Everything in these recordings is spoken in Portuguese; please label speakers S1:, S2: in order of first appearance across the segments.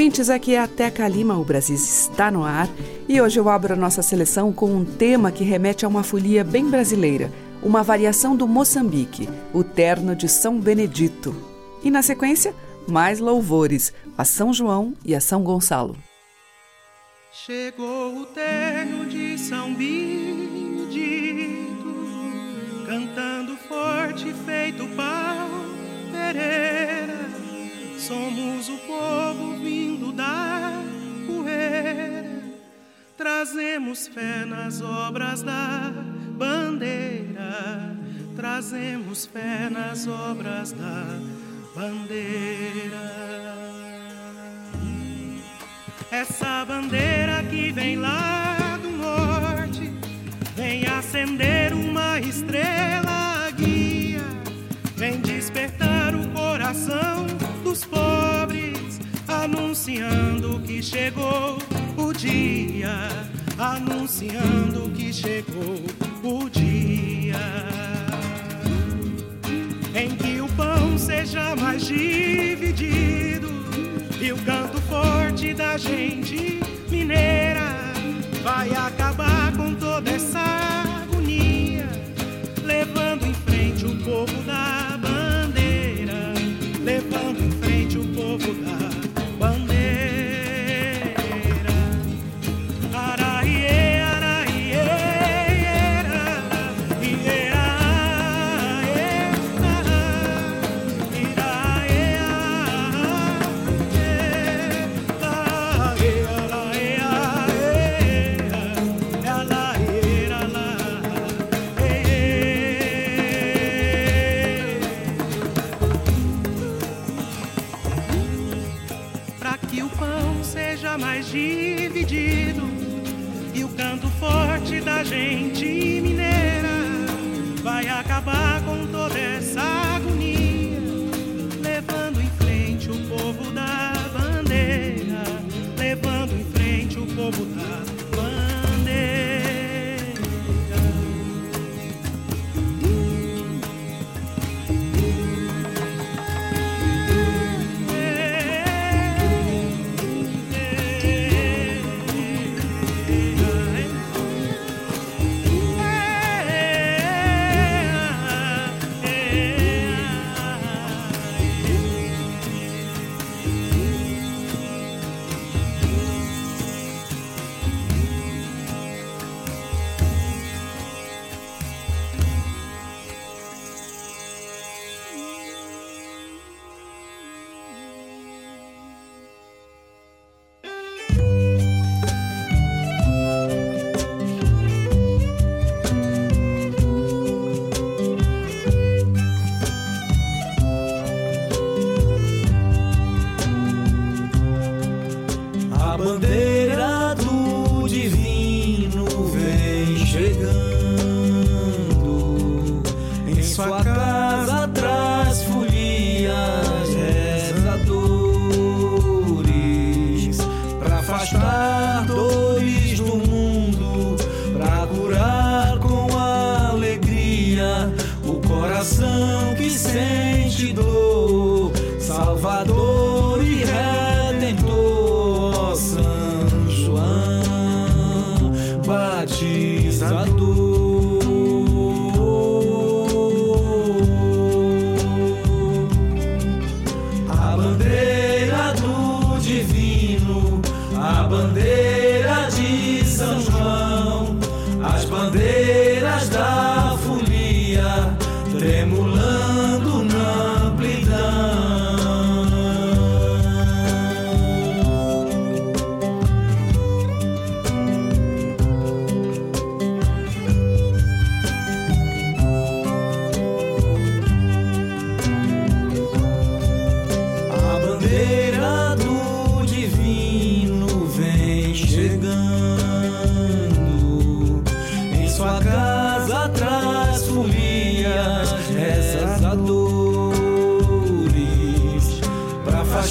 S1: Ouvintes, aqui é a Teca Lima, o Brasil está no ar e hoje eu abro a nossa seleção com um tema que remete a uma folia bem brasileira, uma variação do Moçambique, o terno de São Benedito. E na sequência, mais louvores a São João e a São Gonçalo.
S2: Chegou o terno de São Benedito, cantando forte feito pau Pereira. Somos o povo trazemos fé nas obras da bandeira, trazemos fé nas obras da bandeira. Essa bandeira que vem lá do norte, vem acender uma estrela guia, vem despertar o coração dos pobres, anunciando que chegou o dia, anunciando que chegou o dia em que o pão seja mais dividido e o canto forte da gente mineira vai acabar com toda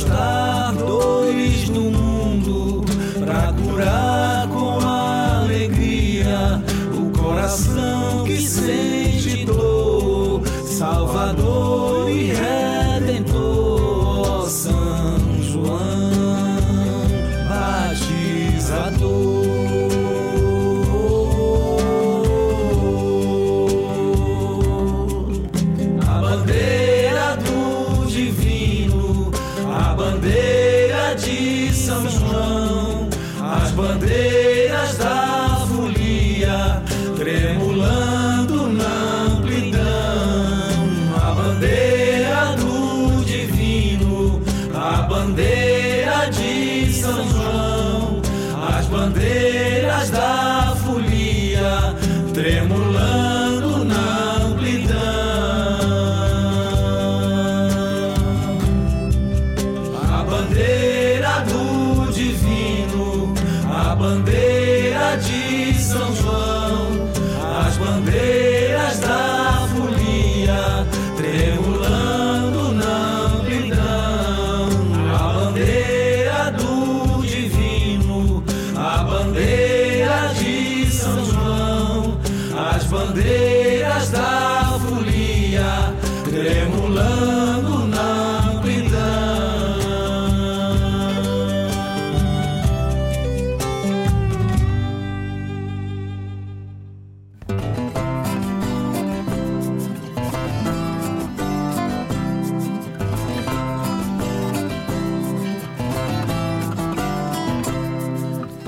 S2: para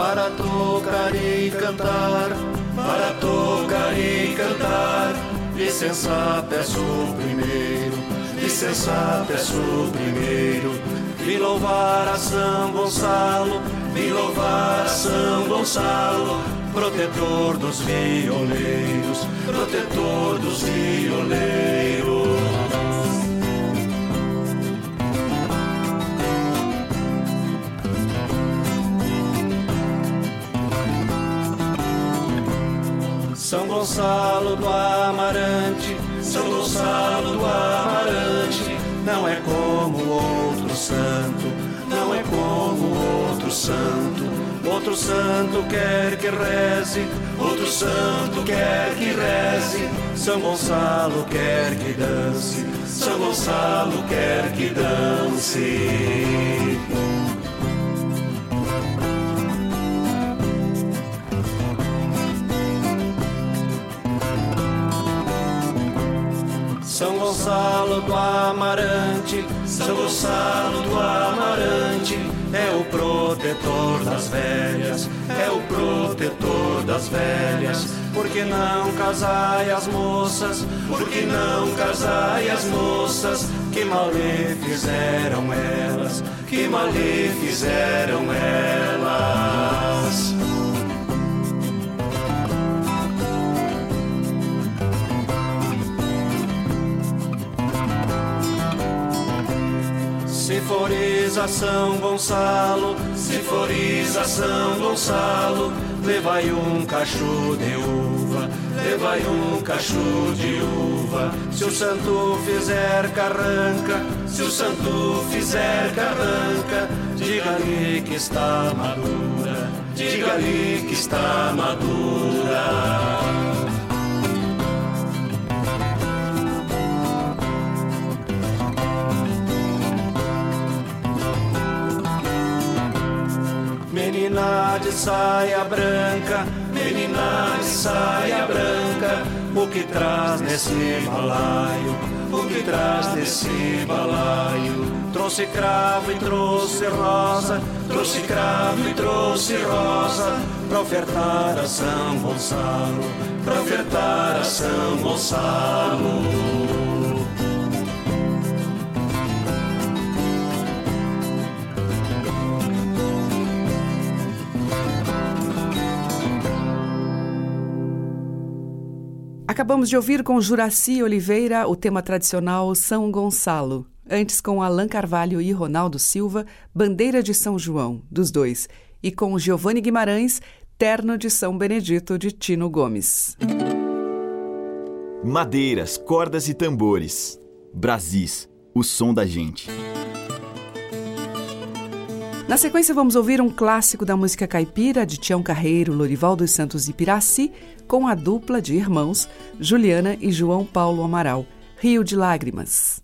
S3: para
S4: tocar e cantar, para tocar e cantar. Licença, peço primeiro, licença, peço primeiro. Vi louvar a São Gonçalo, vi louvar a São Gonçalo, protetor dos violeiros, protetor dos violeiros. São Gonçalo do Amarante, São Gonçalo do Amarante, não é como outro santo, não é como outro santo. Outro santo quer que reze, outro santo quer que reze. São Gonçalo quer que dance, São Gonçalo quer que dance. São Gonçalo do Amarante, São Gonçalo do Amarante, é o protetor das velhas, é o protetor das velhas. Por que não casai as moças? Por que não casai as moças? Que mal lhe fizeram elas? Que mal lhe fizeram elas? Se São Gonçalo, se São Gonçalo, levai um cacho de uva, levai um cacho de uva. Se o santo fizer carranca, se o santo fizer carranca, diga-lhe que está madura, diga-lhe que está madura. Menina de saia branca, menina de saia branca, o que traz nesse balaio, o que traz nesse balaio? Trouxe cravo e trouxe rosa, trouxe cravo e trouxe rosa, pra ofertar a São Gonçalo, pra ofertar a São Gonçalo.
S1: Acabamos de ouvir com Juraci Oliveira o tema tradicional São Gonçalo. Antes com Alain Carvalho e Ronaldo Silva, Bandeira de São João, dos dois. E com Giovanni Guimarães, Terno de São Benedito, de Tino Gomes.
S5: Madeiras, cordas e tambores. Brasis, o som da gente.
S6: Na sequência, vamos ouvir um clássico da música caipira de Tião Carreiro, Lorival dos Santos e Piraci, com a dupla de irmãos Juliana e João Paulo Amaral, Rio de Lágrimas.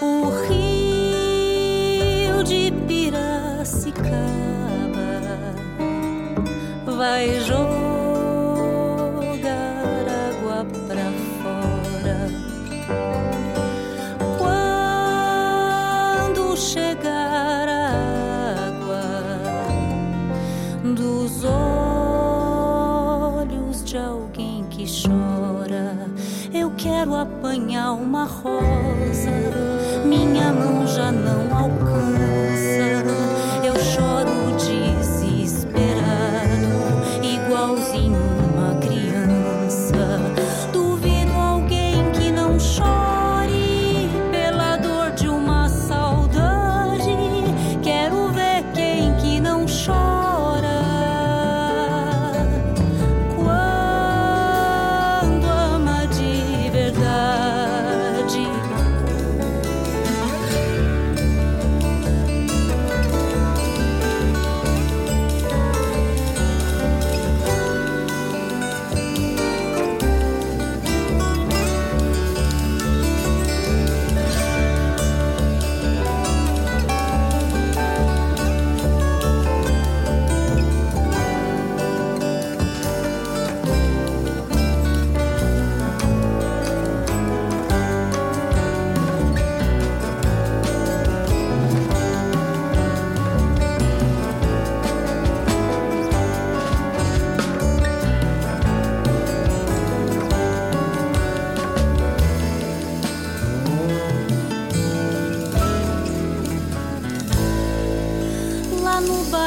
S7: o rio de Piracicaba vai jogar água pra fora. Quando chegar a água dos olhos de alguém que chora, eu quero apanhar uma rosa.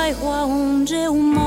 S7: traigo a.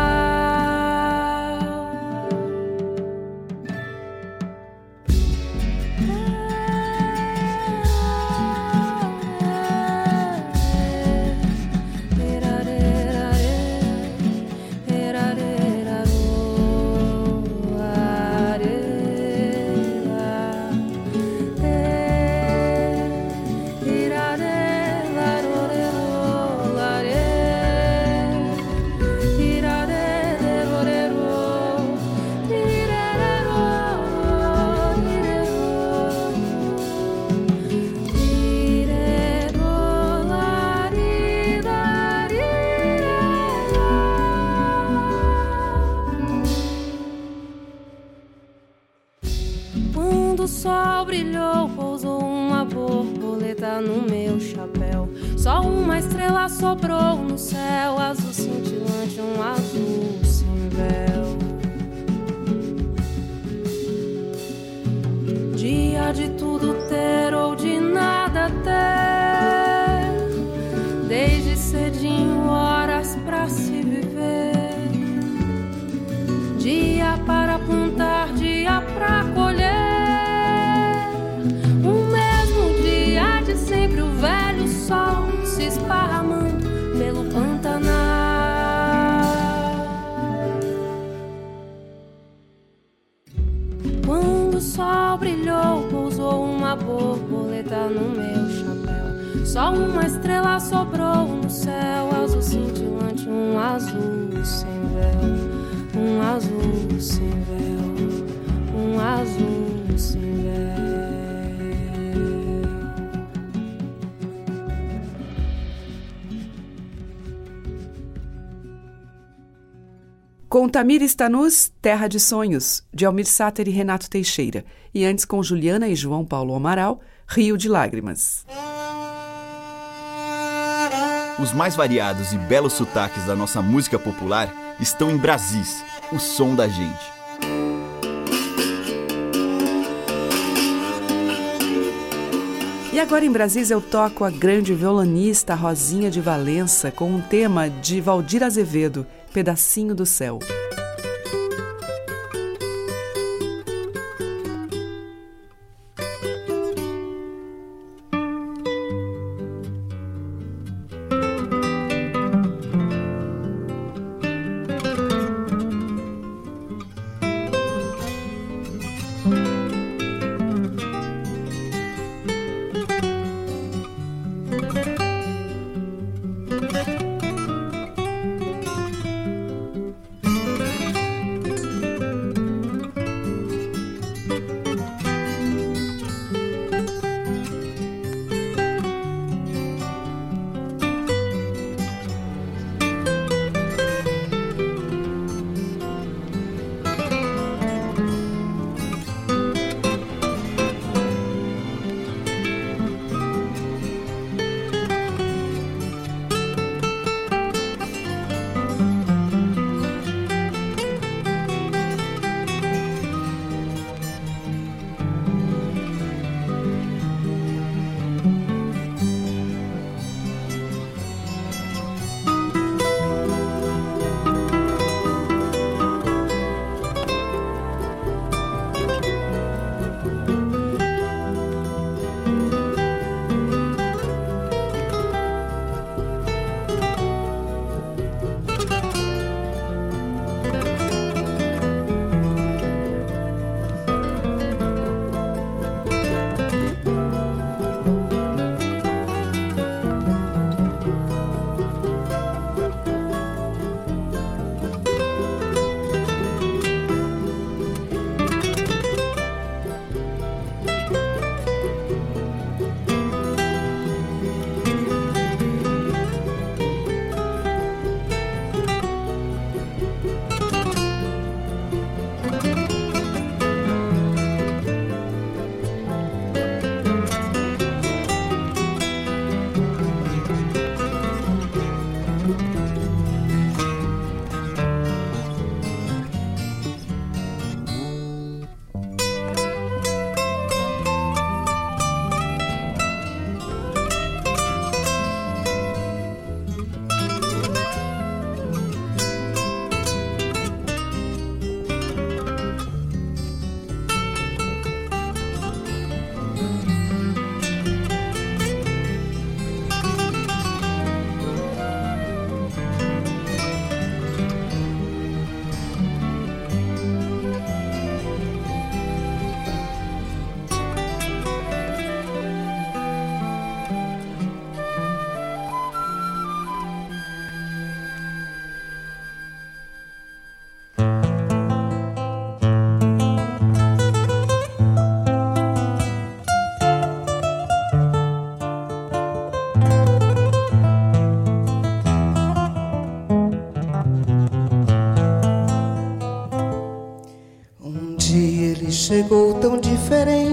S7: se esparramando pelo Pantanal. Quando o sol brilhou, pousou uma borboleta no meu chapéu. Só uma estrela sobrou no céu, é azul cintilante, um azul sem véu, um azul sem véu, um azul.
S1: Com Tamir Stanus, Terra de Sonhos, de Almir Sater e Renato Teixeira. E antes com Juliana e João Paulo Amaral, Rio de Lágrimas.
S5: Os mais variados e belos sotaques da nossa música popular estão em Brasis, o som da gente.
S1: E agora em Brasis eu toco a grande violonista Rosinha de Valença com um tema de Valdir Azevedo, Pedacinho do Céu.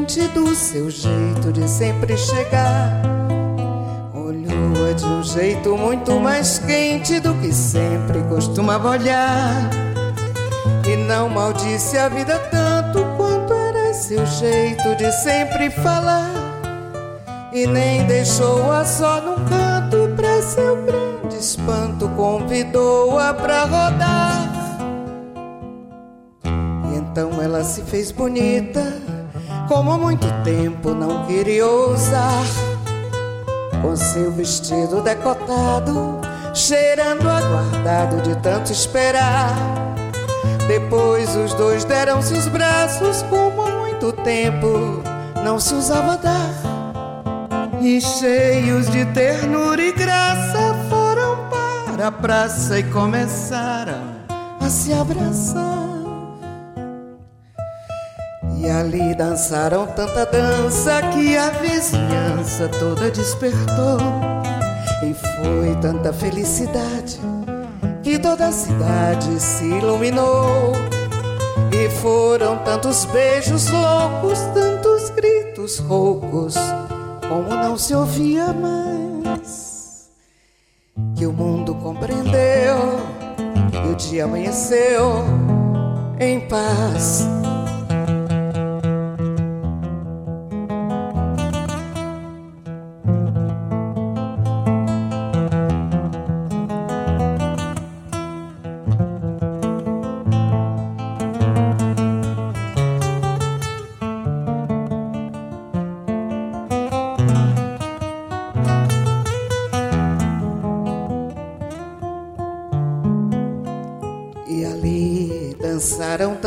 S8: Diferente do seu jeito de sempre chegar. Olhou-a de um jeito muito mais quente do que sempre costumava olhar. E não maldisse a vida tanto quanto era seu jeito de sempre falar. E nem deixou-a só num canto pra seu grande espanto, convidou-a pra rodar. E então ela se fez bonita, como muito tempo não queria ousar. Com seu vestido decotado, cheirando aguardado de tanto esperar. Depois os dois deram-se os braços, como muito tempo não se usava dar. E cheios de ternura e graça foram para a praça e começaram a se abraçar. E ali dançaram tanta dança que a vizinhança toda despertou. E foi tanta felicidade que toda a cidade se iluminou. E foram tantos beijos loucos, tantos gritos roucos, como não se ouvia mais. Que o mundo compreendeu e o dia amanheceu em paz.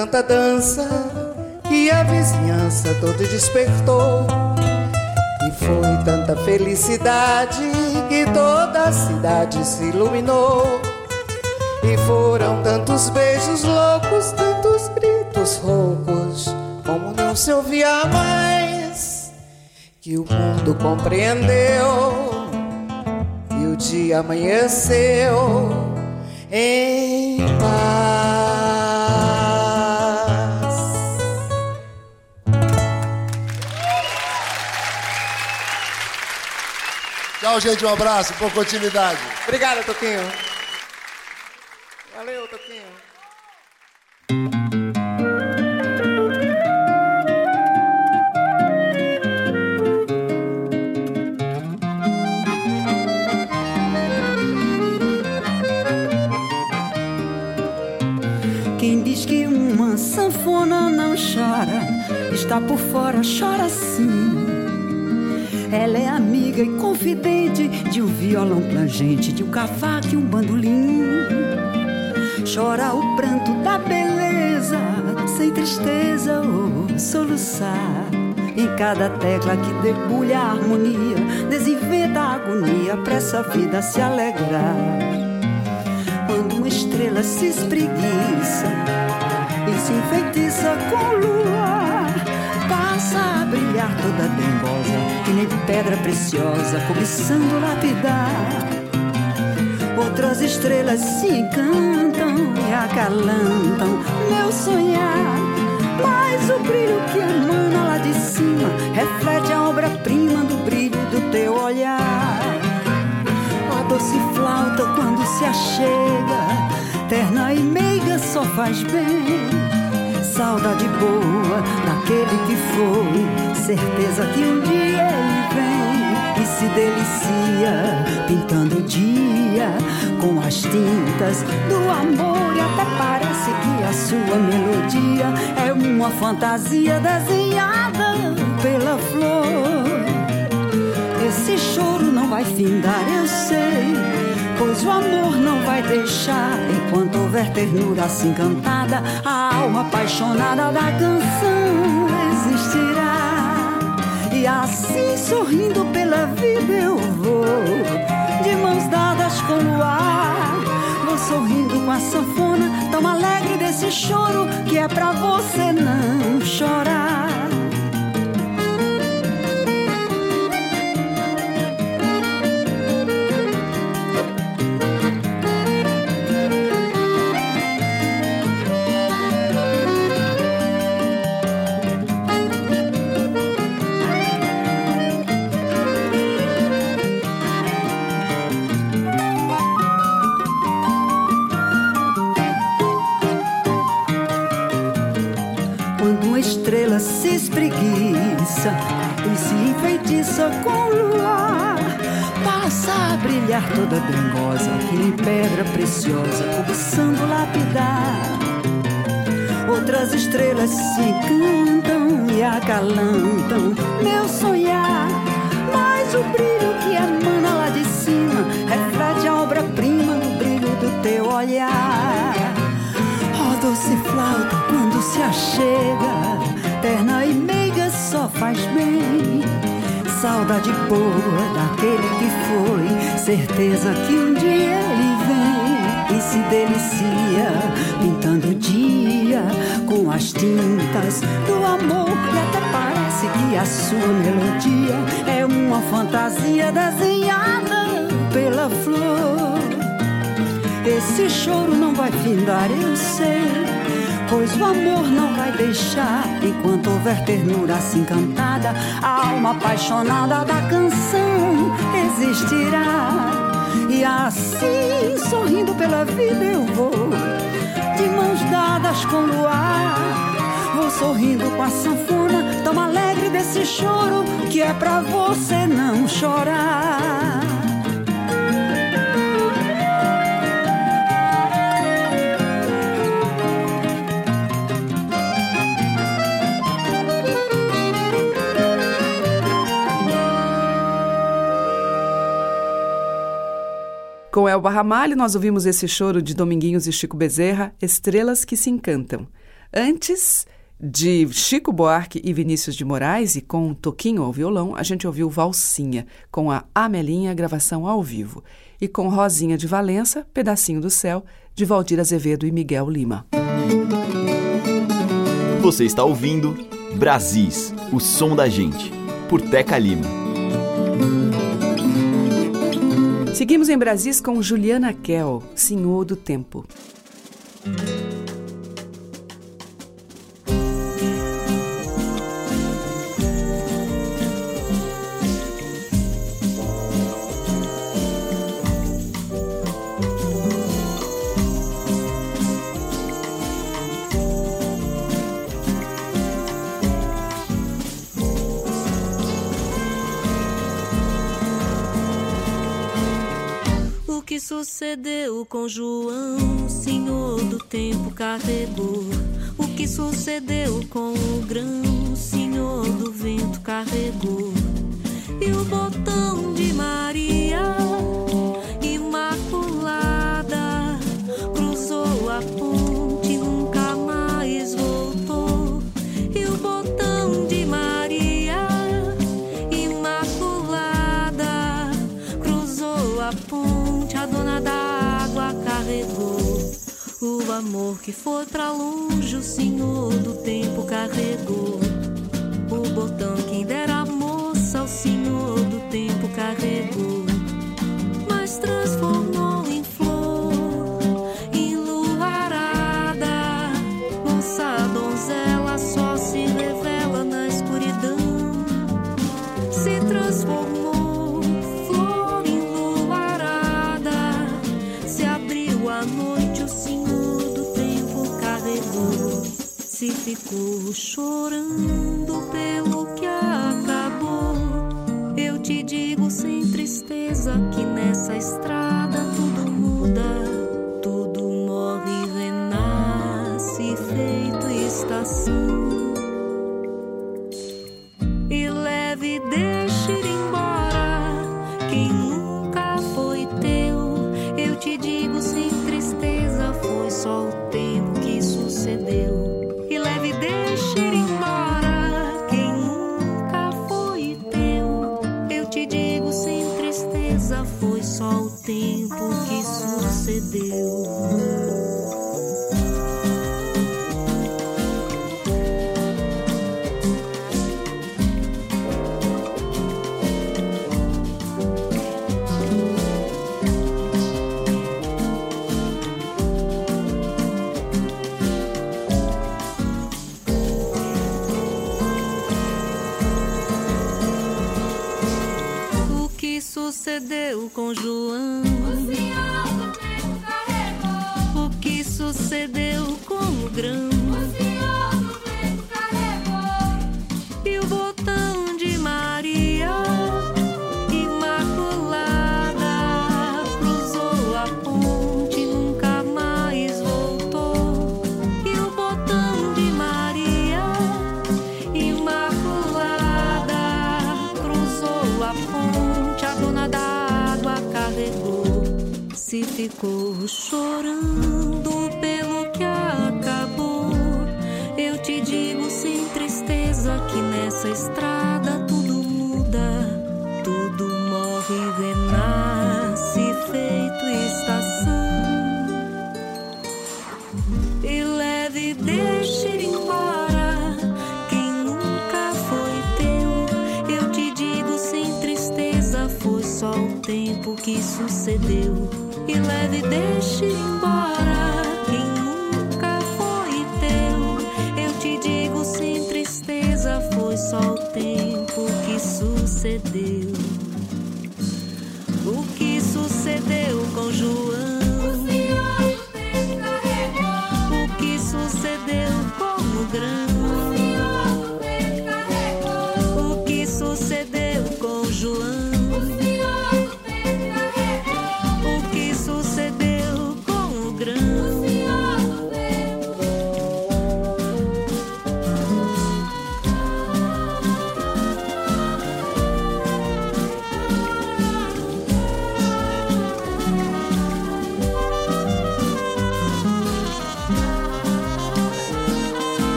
S8: Tanta dança que a vizinhança toda despertou. E foi tanta felicidade que toda a cidade se iluminou. E foram tantos beijos loucos, tantos gritos roucos, como não se ouvia mais. Que o mundo compreendeu e o dia amanheceu em
S9: Tchau, gente. Um abraço. Por continuidade.
S8: Obrigada, Toquinho. Valeu, Toquinho.
S10: Quem diz que uma sanfona não chora, está por fora, chora sim. Ela é amiga e confidente de um violão plangente, de um cavaco e um bandolim. Chora o pranto da beleza, sem tristeza ou soluçar. Em cada tecla que debulha a harmonia, desinventa a agonia pra essa vida se alegrar. Quando uma estrela se espreguiça e se enfeitiça com lua, brilhar toda dengosa, que nem pedra preciosa, cobiçando lapidar. Outras estrelas se encantam e acalantam meu sonhar. Mas o brilho que emana lá de cima reflete a obra-prima do brilho do teu olhar. A doce flauta quando se achega, terna e meiga só faz bem saudade boa daquele que foi, certeza que um dia ele vem e se delicia, pintando o dia com as tintas do amor. E até parece que a sua melodia é uma fantasia desenhada pela flor. Esse choro não vai findar, eu sei pois o amor não vai deixar. Enquanto houver ternura assim cantada, a alma apaixonada da canção existirá. E assim sorrindo pela vida eu vou, de mãos dadas com o ar. Vou sorrindo com a sanfona, tão alegre desse choro que é pra você não chorar. Preciosa, cobiçando lapidar. Outras estrelas se encantam e acalantam meu sonhar. Mas o brilho que emana lá de cima reflete a obra-prima do brilho do teu olhar. Ó oh, doce flauta, quando se achega, terna e meiga só faz bem. Saudade boa daquele que foi, certeza que um dia se delicia, pintando o dia com as tintas do amor. E até parece que a sua melodia é uma fantasia desenhada pela flor. Esse choro não vai findar, eu sei. Pois o amor não vai deixar enquanto houver ternura assim cantada. A alma apaixonada da canção existirá. E assim, sorrindo pela vida, eu vou de mãos dadas com o luar. Vou sorrindo com a sanfona, tão alegre desse choro que é pra você não chorar.
S1: Com Elba Ramalho, nós ouvimos esse choro de Dominguinhos e Chico Bezerra, Estrelas que se Encantam. Antes de Chico Buarque e Vinícius de Moraes, e com um Toquinho ao violão, a gente ouviu Valsinha, com a Amelinha, gravação ao vivo. E com Rosinha de Valença, Pedacinho do Céu, de Valdir Azevedo e Miguel Lima.
S5: Você está ouvindo Brasis, o som da gente, por Teca Lima.
S1: Seguimos em Brasis com Juliana Kell, Senhor do Tempo.
S6: Sucedeu com João, senhor do tempo carregou. O que sucedeu com o grão, senhor do vento carregou. E o botão de Maria, imaculada, cruzou a ponte, amor que foi pra longe, o senhor do tempo carregou. O botão quem dera a moça, o senhor do tempo carregou. Mas transformou ficou chorando pelo que acabou. Eu te digo sem tristeza que nessa estrada tudo muda, tudo morre renasce feito estação. Sucedeu.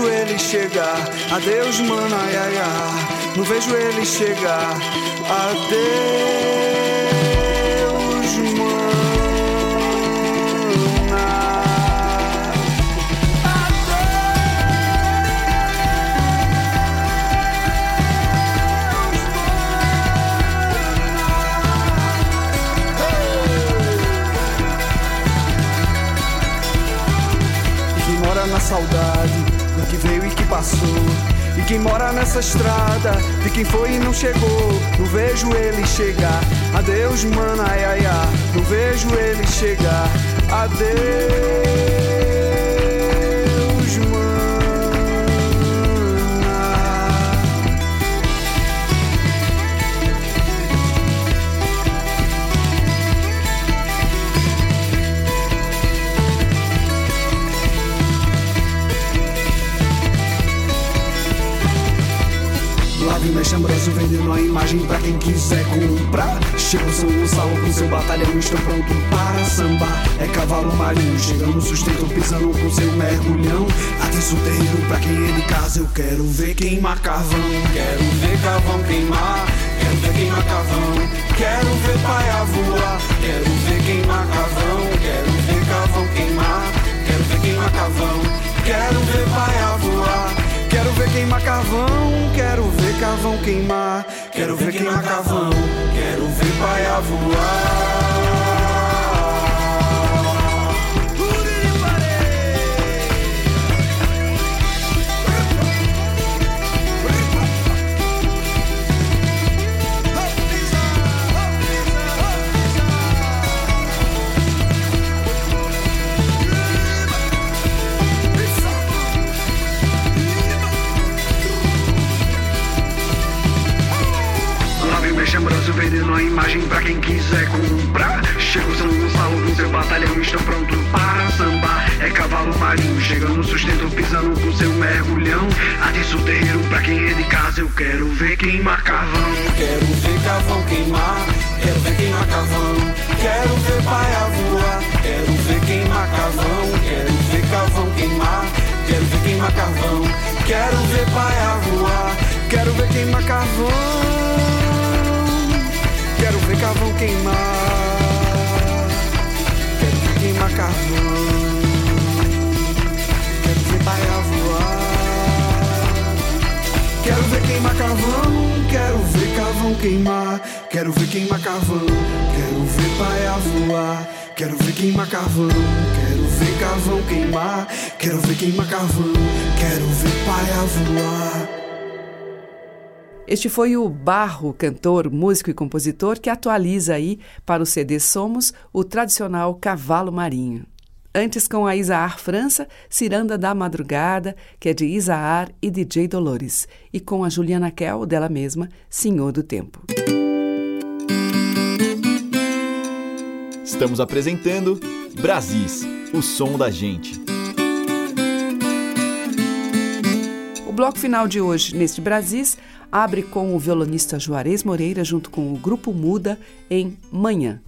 S11: Vejo ele chegar, adeus mana, ai, ai, ai. Não vejo ele chegar, adeus. saudade do que veio e que passou. E quem mora nessa estrada, de quem foi e não chegou, não vejo ele chegar. Adeus, mana, ai, ai, ai, não vejo ele chegar. Adeus. Chambroso vendendo a imagem pra quem quiser comprar. Chega o São Gonçalo com seu batalhão, estão pronto para sambar. É cavalo marinho, chegando sustento, pisando com seu mergulhão. Atenção terreiro pra quem é de casa, eu quero ver queimar carvão. Quero ver carvão queimar, quero ver queimar carvão. Quero ver paia voar, quero ver queimar carvão. Quero ver carvão queimar, quero ver queimar carvão. Quero ver paia voar. Quero ver queimar carvão, quero ver carvão queimar. Quero ver queimar carvão, quero ver paia voar. Vendendo a imagem pra quem quiser comprar. Chega o São Gonçalo com seu batalhão, estão prontos para sambar. É cavalo marinho, chegando sustento, pisando com seu mergulhão. Atiça o terreiro pra quem é de casa, eu quero ver queimar carvão. Quero ver carvão queimar, quero ver queimar carvão. Quero ver paia voar, quero ver queimar carvão. Quero ver carvão queimar, quero ver queimar carvão. Quero ver paia voar, quero ver queimar carvão. Quero ver carvão queimar. Quero ver queimar carvão. Quero ver baia voar. Quero ver queimar carvão. Quero ver carvão queimar. Quero ver queimar carvão. Quero ver baia voar. Quero ver queimar carvão. Quero ver carvão queimar. Quero ver queimar carvão. Quero ver paia voar.
S1: Este foi o Barro, cantor, músico e compositor, que atualiza aí para o CD Somos o tradicional Cavalo Marinho. Antes com a Isaar França, Ciranda da Madrugada, que é de Isaar e DJ Dolores, e com a Juliana Kell, dela mesma, Senhor do Tempo.
S5: Estamos apresentando Brasis, o som da gente.
S1: Bloco final de hoje, neste Brasis, abre com o violonista Juarez Moreira junto com o Grupo Muda em Manhã.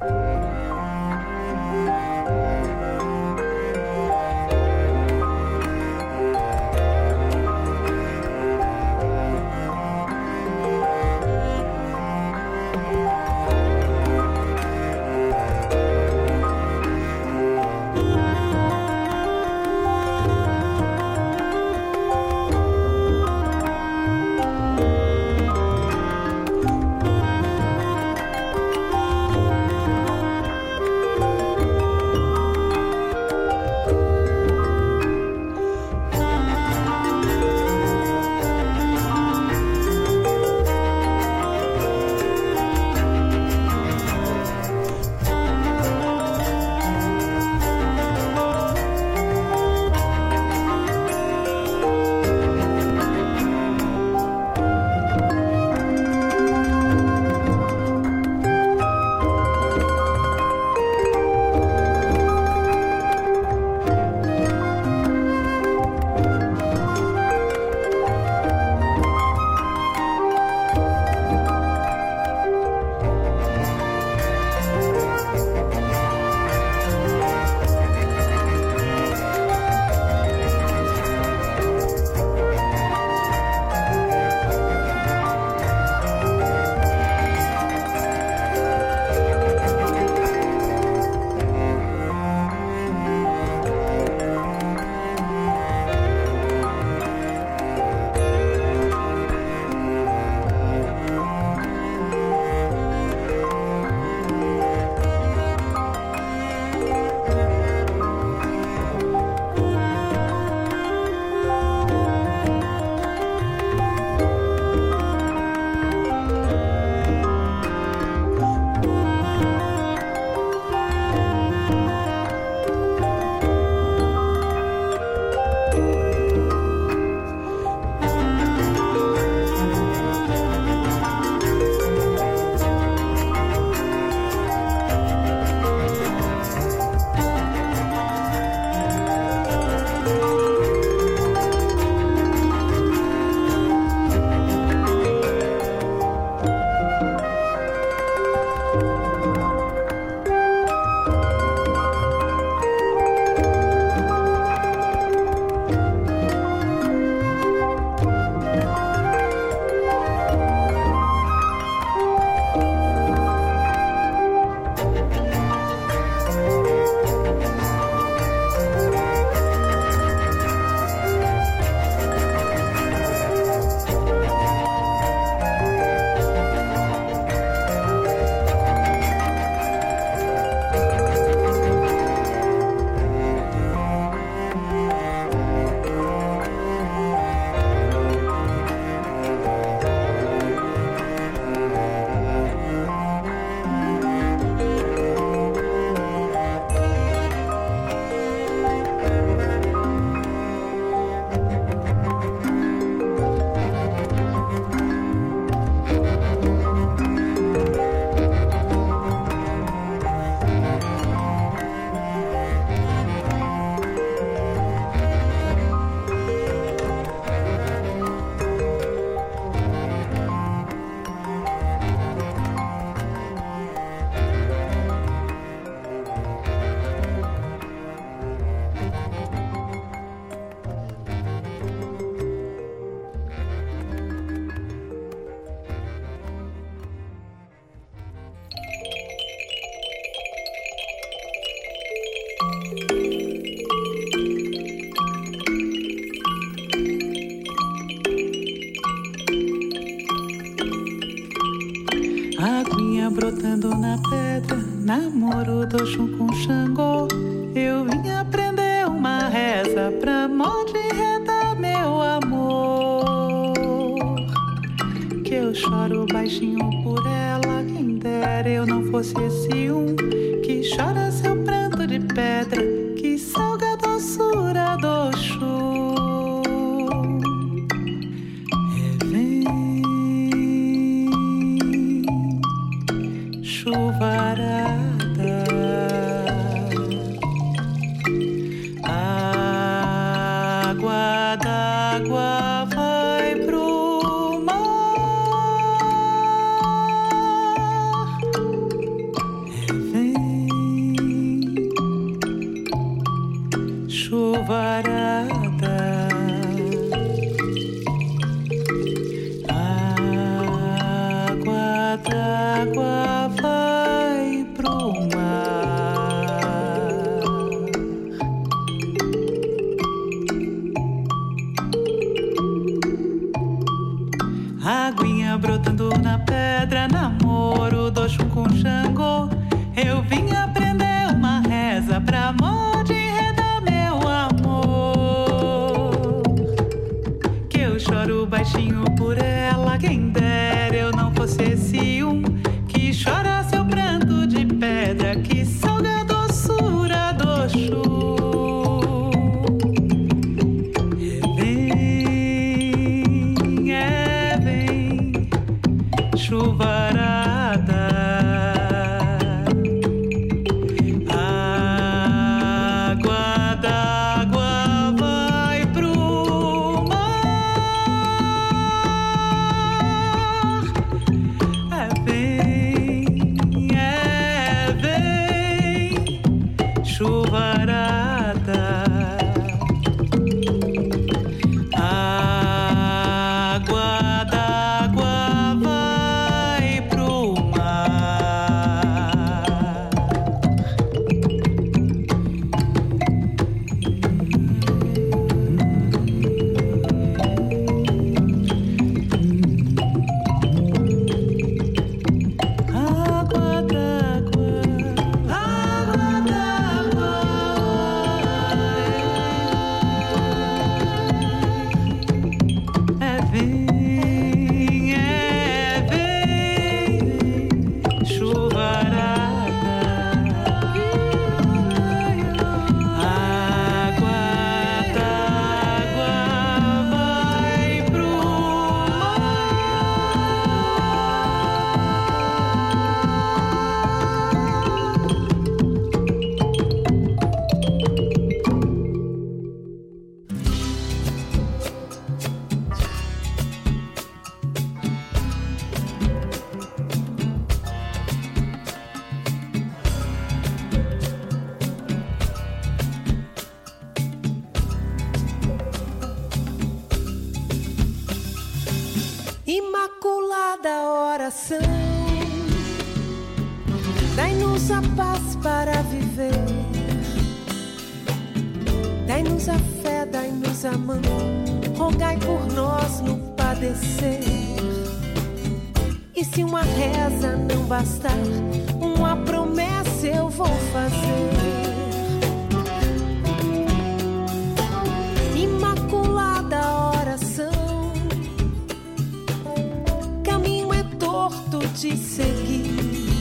S12: conforto de
S13: seguir.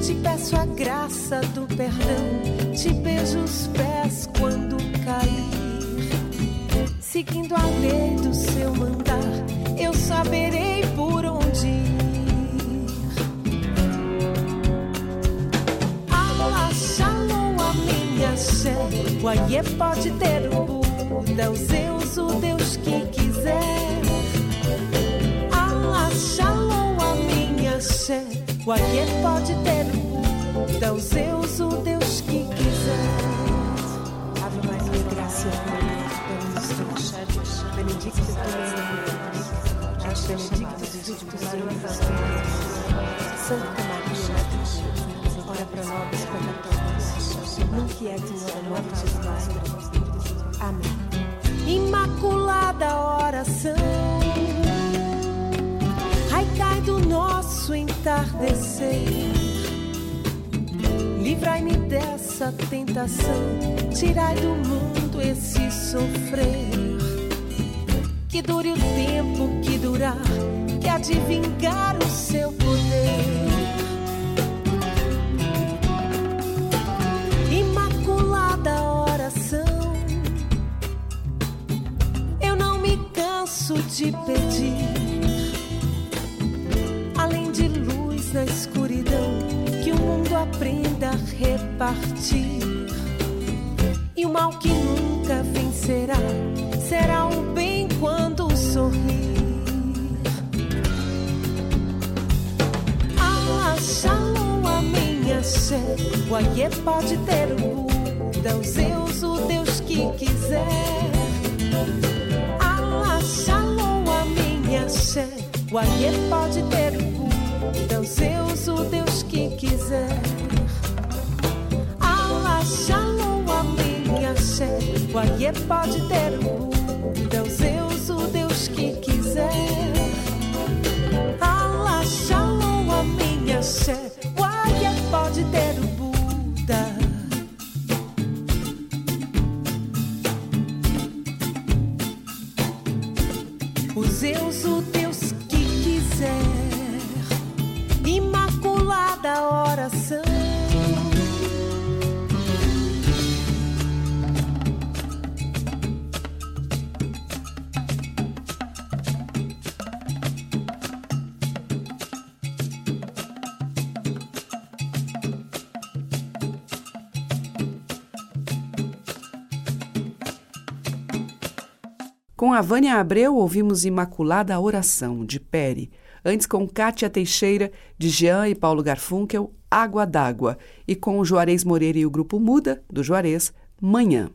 S13: Te peço a graça do perdão, te beijo os pés quando cair. Seguindo a lei do seu mandar, eu saberei por onde ir. Allah a minha chefe, o Aie pode ter o Buda, o Zeus, o Deus que quiser. Dá aos seus, o Deus que quiser. Abre mais uma graça, benedicta tu és benedicta frutos do Santa Maria, ora para nós, pecadores, nunca é de a morte é de nós. Amém. Imaculada oração, ai cai do nosso entardecer Livrai-me dessa tentação, tirai do mundo esse sofrer. Que dure o tempo que durar, que há de vingar o seu poder. Imaculada oração, eu não me canso de pedir na escuridão que o mundo aprenda a repartir. E o mal que nunca vencerá será o bem quando sorrir. Ah, shalom, amém, axé. O Aie pode ter o Buda, o Zeus, o Deus que quiser. Ah, shalom, amém, axé. O Aie pode ter o Buda. Então Zeus, o Deus que quiser. Shalom, Amém, Axé. O Aie pode ter o Então Zeus, o Deus que quiser. Allah, Shalom, Amém, Axé. O Aie pode ter o
S1: Com a Vânia Abreu, ouvimos Imaculada Oração, de Pere. Antes, com Kátia Teixeira, de Jean e Paulo Garfunkel, Água d'Água. E com o Juarez Moreira e o Grupo Muda, do Juarez, Manhã.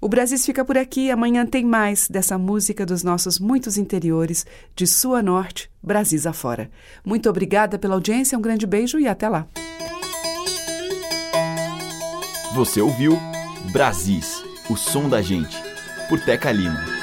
S1: O Brasis fica por aqui. Amanhã tem mais dessa música dos nossos muitos interiores, de Sul a Norte, Brasis afora. Muito obrigada pela audiência, um grande beijo e até lá.
S5: Você ouviu Brasis, o som da gente, por Teca Lima.